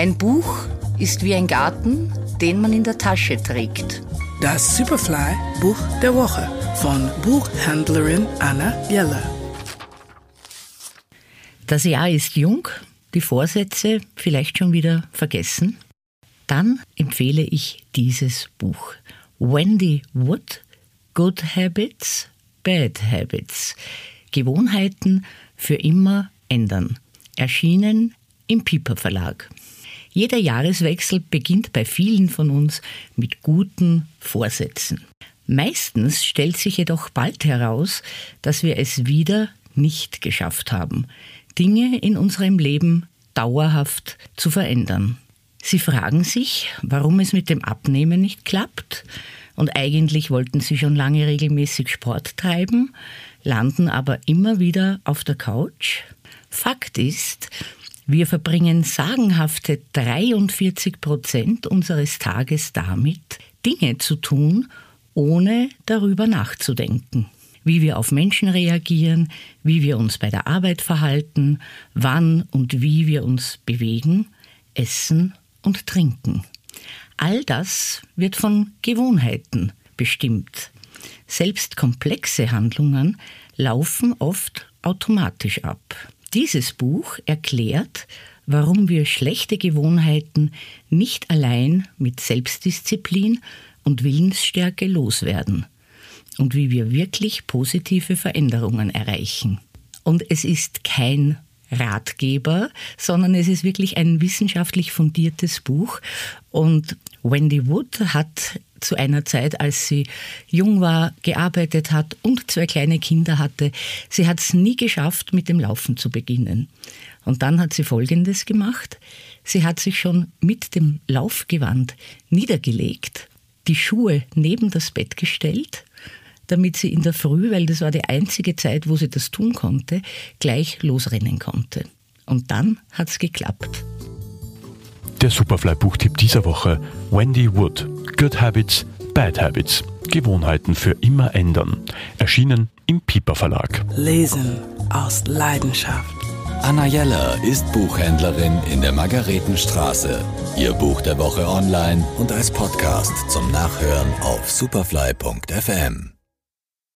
Ein Buch ist wie ein Garten, den man in der Tasche trägt. Das Superfly Buch der Woche von Buchhändlerin Anna Jeller. Das Jahr ist jung, die Vorsätze vielleicht schon wieder vergessen. Dann empfehle ich dieses Buch. Wendy Wood, Good Habits, Bad Habits. Gewohnheiten für immer ändern. Erschienen im Piper Verlag. Jeder Jahreswechsel beginnt bei vielen von uns mit guten Vorsätzen. Meistens stellt sich jedoch bald heraus, dass wir es wieder nicht geschafft haben, Dinge in unserem Leben dauerhaft zu verändern. Sie fragen sich, warum es mit dem Abnehmen nicht klappt, und eigentlich wollten sie schon lange regelmäßig Sport treiben, landen aber immer wieder auf der Couch. Fakt ist, wir verbringen sagenhafte 43 Prozent unseres Tages damit, Dinge zu tun, ohne darüber nachzudenken. Wie wir auf Menschen reagieren, wie wir uns bei der Arbeit verhalten, wann und wie wir uns bewegen, essen und trinken. All das wird von Gewohnheiten bestimmt. Selbst komplexe Handlungen laufen oft automatisch ab. Dieses Buch erklärt, warum wir schlechte Gewohnheiten nicht allein mit Selbstdisziplin und Willensstärke loswerden und wie wir wirklich positive Veränderungen erreichen. Und es ist kein Ratgeber, sondern es ist wirklich ein wissenschaftlich fundiertes Buch. Und Wendy Wood hat zu einer Zeit, als sie jung war, gearbeitet hat und zwei kleine Kinder hatte. Sie hat es nie geschafft, mit dem Laufen zu beginnen. Und dann hat sie Folgendes gemacht. Sie hat sich schon mit dem Laufgewand niedergelegt, die Schuhe neben das Bett gestellt, damit sie in der Früh, weil das war die einzige Zeit, wo sie das tun konnte, gleich losrennen konnte. Und dann hat es geklappt. Der Superfly-Buchtipp dieser Woche: Wendy Wood. Good Habits, Bad Habits. Gewohnheiten für immer ändern. Erschienen im Piper Verlag. Lesen aus Leidenschaft. Anna Jeller ist Buchhändlerin in der Margaretenstraße. Ihr Buch der Woche online und als Podcast zum Nachhören auf superfly.fm.